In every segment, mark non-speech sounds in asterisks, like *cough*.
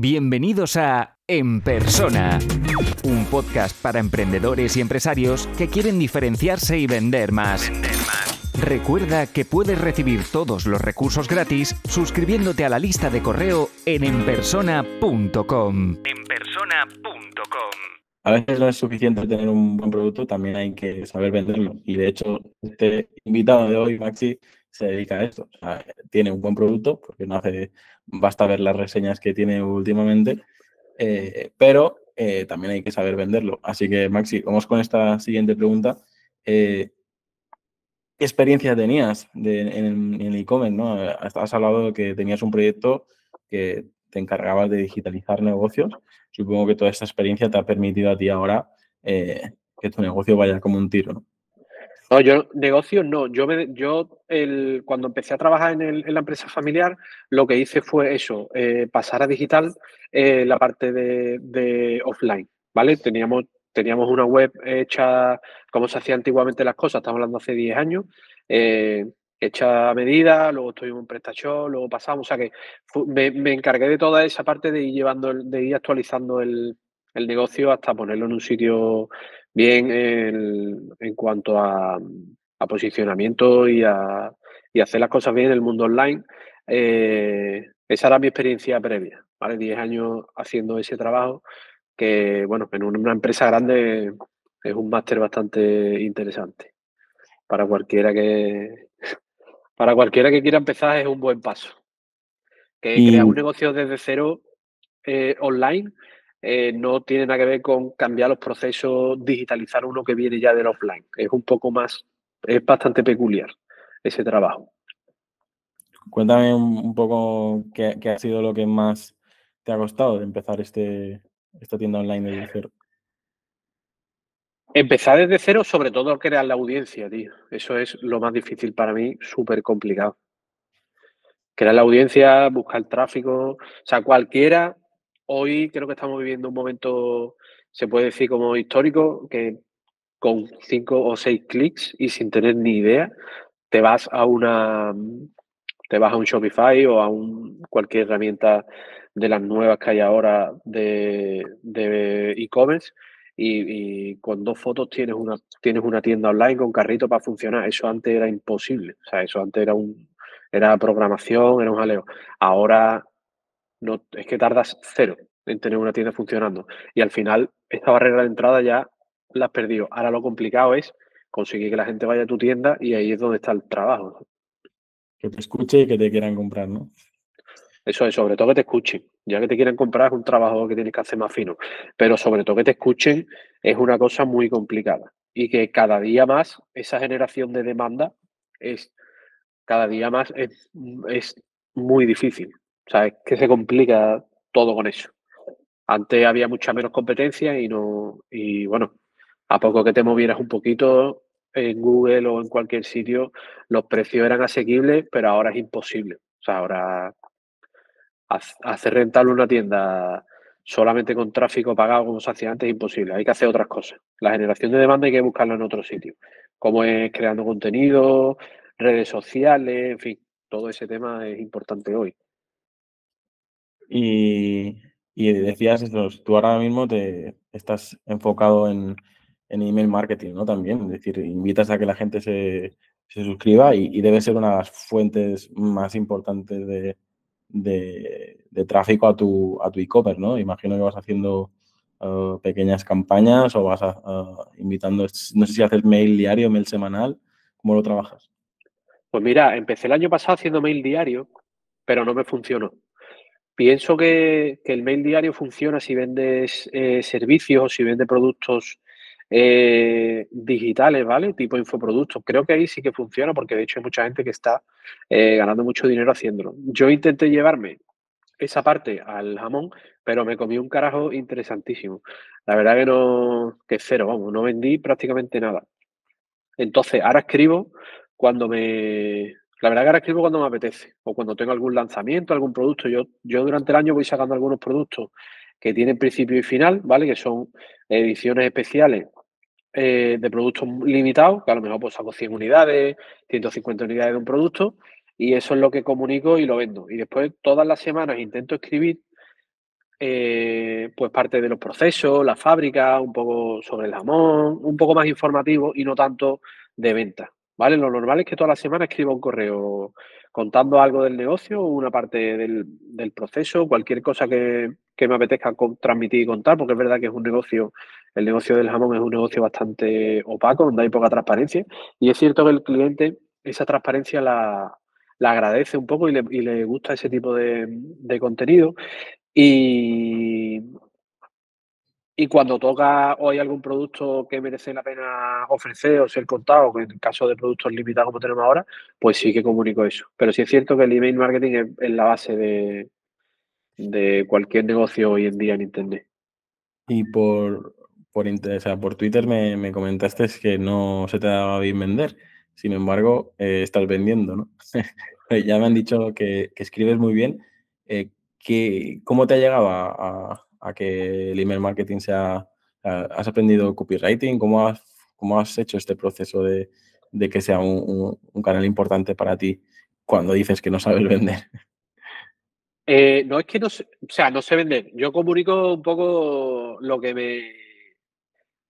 Bienvenidos a En Persona, un podcast para emprendedores y empresarios que quieren diferenciarse y vender más. Recuerda que puedes recibir todos los recursos gratis suscribiéndote a la lista de correo en enpersona.com. Enpersona.com. A veces no es suficiente tener un buen producto, también hay que saber venderlo. Y de hecho, este invitado de hoy, Maxi, se dedica a esto. tiene un buen producto, porque no hace, basta ver las reseñas que tiene últimamente, eh, pero eh, también hay que saber venderlo. Así que, Maxi, vamos con esta siguiente pregunta. Eh, ¿Qué experiencia tenías en, el e-commerce? ¿no? Has hablado de que tenías un proyecto que te encargabas de digitalizar negocios. Supongo que toda esta experiencia te ha permitido a ti ahora que tu negocio vaya como un tiro. ¿no? No, yo negocios no. Yo, me, yo cuando empecé a trabajar en, el, en, la empresa familiar, lo que hice fue eso, eh, pasar a digital eh, la parte de, offline, ¿vale? Teníamos, teníamos una web hecha como se hacía antiguamente las cosas, estamos hablando hace 10 años, eh, hecha a medida, luego estuvimos en PrestaShop, luego pasamos, o sea que me, me, encargué de toda esa parte de ir llevando, de ir actualizando el, el negocio hasta ponerlo en un sitio bien en cuanto a, posicionamiento y a, hacer las cosas bien en el mundo online. Eh, esa era mi experiencia previa, ¿vale? Diez años haciendo ese trabajo que, bueno, en una empresa grande es un máster bastante interesante. Para cualquiera que *laughs* para cualquiera que quiera empezar es un buen paso. Que crear un negocio desde cero eh, online eh, no tiene nada que ver con cambiar los procesos, digitalizar uno que viene ya del offline. Es un poco más, es bastante peculiar ese trabajo. Cuéntame un, poco qué, ha sido lo que más te ha costado de empezar este, esta tienda online desde cero. Empezar desde cero, sobre todo crear la audiencia, tío. Eso es lo más difícil para mí, súper complicado. Crear la audiencia, buscar tráfico. O sea, cualquiera hoy creo que estamos viviendo un momento, se puede decir como histórico, que con cinco o seis clics y sin tener ni idea, te vas a una te vas a un Shopify o a un, cualquier herramienta de las nuevas que hay ahora de e-commerce y, con dos fotos tienes una, tienes una tienda online con carrito para funcionar. Eso antes era imposible. O sea, eso antes era un era programación, era un jaleo. Ahora no, es que tardas cero en tener una tienda funcionando. Y al final, esta barrera de entrada ya la has perdido. Ahora lo complicado es conseguir que la gente vaya a tu tienda y ahí es donde está el trabajo. Que te escuche y que te quieran comprar, ¿no? Eso es, sobre todo que te escuchen. Ya que te quieran comprar es un trabajo que tienes que hacer más fino. Pero sobre todo que te escuchen es una cosa muy complicada. Y que cada día más esa generación de demanda es cada día más es, es muy difícil. O sea, es que se complica todo con eso. Antes había mucha menos competencia y no, y bueno, a poco que te movieras un poquito en Google o en cualquier sitio, los precios eran asequibles, pero ahora es imposible. O sea, ahora hacer rentable una tienda solamente con tráfico pagado como se hacía antes es imposible. Hay que hacer otras cosas. La generación de demanda hay que buscarla en otro sitio, como es creando contenido, redes sociales, en fin, todo ese tema es importante hoy. Y, decías esto, tú ahora mismo te estás enfocado en, email marketing, ¿no? También, es decir, invitas a que la gente se, suscriba y, debe ser una de las fuentes más importantes de, tráfico a tu, a tu e-commerce, ¿no? Imagino que vas haciendo uh, pequeñas campañas o vas invitando, no sé si haces mail diario, mail semanal, ¿cómo lo trabajas? Pues mira, empecé el año pasado haciendo mail diario, pero no me funcionó. Pienso que, el mail diario funciona si vendes eh, servicios o si vendes productos eh, digitales, ¿vale? Tipo infoproductos. Creo que ahí sí que funciona porque de hecho hay mucha gente que está eh, ganando mucho dinero haciéndolo. Yo intenté llevarme esa parte al jamón, pero me comí un carajo interesantísimo. La verdad que no, que cero, vamos, no vendí prácticamente nada. Entonces, ahora escribo cuando me, la verdad que ahora escribo cuando me apetece o cuando tengo algún lanzamiento, algún producto. Yo, yo durante el año voy sacando algunos productos que tienen principio y final, ¿vale? Que son ediciones especiales eh, de productos limitados, que a lo mejor pues saco 100 unidades, 150 unidades de un producto y eso es lo que comunico y lo vendo. Y después todas las semanas intento escribir eh, pues parte de los procesos, la fábrica, un poco sobre el jamón, un poco más informativo y no tanto de venta. ¿Vale? Lo normal es que toda la semana escriba un correo contando algo del negocio, una parte del, proceso, cualquier cosa que, me apetezca transmitir y contar, porque es verdad que es un negocio, el negocio del jamón es un negocio bastante opaco, donde hay poca transparencia. Y es cierto que el cliente esa transparencia la, agradece un poco y le, gusta ese tipo de, de contenido. Y, y cuando toca o hay algún producto que merece la pena ofrecer o ser contado, en caso de productos limitados como tenemos ahora, pues sí que comunico eso. Pero sí es cierto que el email marketing es, la base de, de, cualquier negocio hoy en día en Internet. Y por, por, por Twitter me, me, comentaste que no se te daba bien vender. Sin embargo, eh, estás vendiendo, ¿no? *laughs* ya me han dicho que, escribes muy bien. Eh, ¿Cómo te ha llegado a que el email marketing sea... ¿Has aprendido copywriting? ¿Cómo has, cómo has hecho este proceso de, que sea un, canal importante para ti cuando dices que no sabes *laughs* vender? Eh, no es que no sé, o sea, no sé vender. Yo comunico un poco lo que me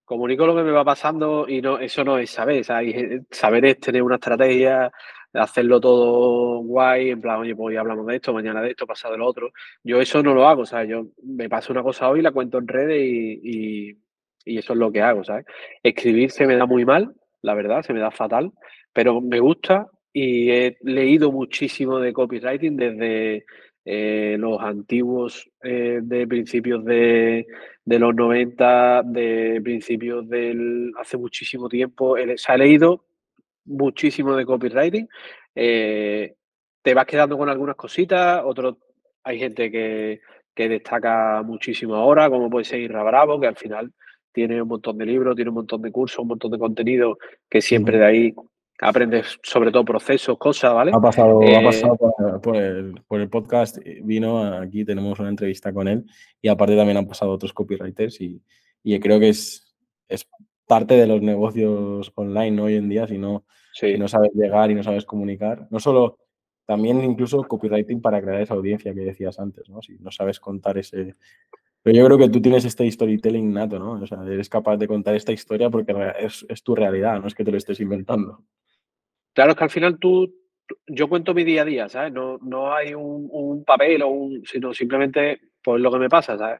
comunico lo que me va pasando y no, eso no es saber. Saber es tener una estrategia, hacerlo todo guay, en plan, oye, pues hoy hablamos de esto, mañana de esto, pasado de lo otro. Yo eso no lo hago, ¿sabes? Yo me paso una cosa hoy, la cuento en redes y, eso es lo que hago, ¿sabes? Escribir se me da muy mal, la verdad, se me da fatal, pero me gusta y he leído muchísimo de copywriting desde eh, los antiguos eh, de principios de, de, los 90, de principios del hace muchísimo tiempo. Se ha leído muchísimo de copywriting. Eh, te vas quedando con algunas cositas, otros hay gente que, destaca muchísimo ahora, como puede ser Irra Bravo, que al final tiene un montón de libros, tiene un montón de cursos, un montón de contenido que siempre de ahí aprendes sobre todo procesos, cosas, ¿vale? Ha pasado, ha eh, pasado por, el, por, el, podcast, vino aquí, tenemos una entrevista con él y aparte también han pasado otros copywriters y, y creo que es, es parte de los negocios online hoy en día, si no, si no sabes llegar y no sabes comunicar. No solo, también incluso copywriting para crear esa audiencia que decías antes, ¿no? Si no sabes contar ese... Pero yo creo que tú tienes este storytelling nato, ¿no? O sea, eres capaz de contar esta historia porque es, es tu realidad, no es que te lo estés inventando. Claro, es que al final tú, yo cuento mi día a día, ¿sabes? No, no hay un, un papel o un, sino simplemente pues lo que me pasa, ¿sabes?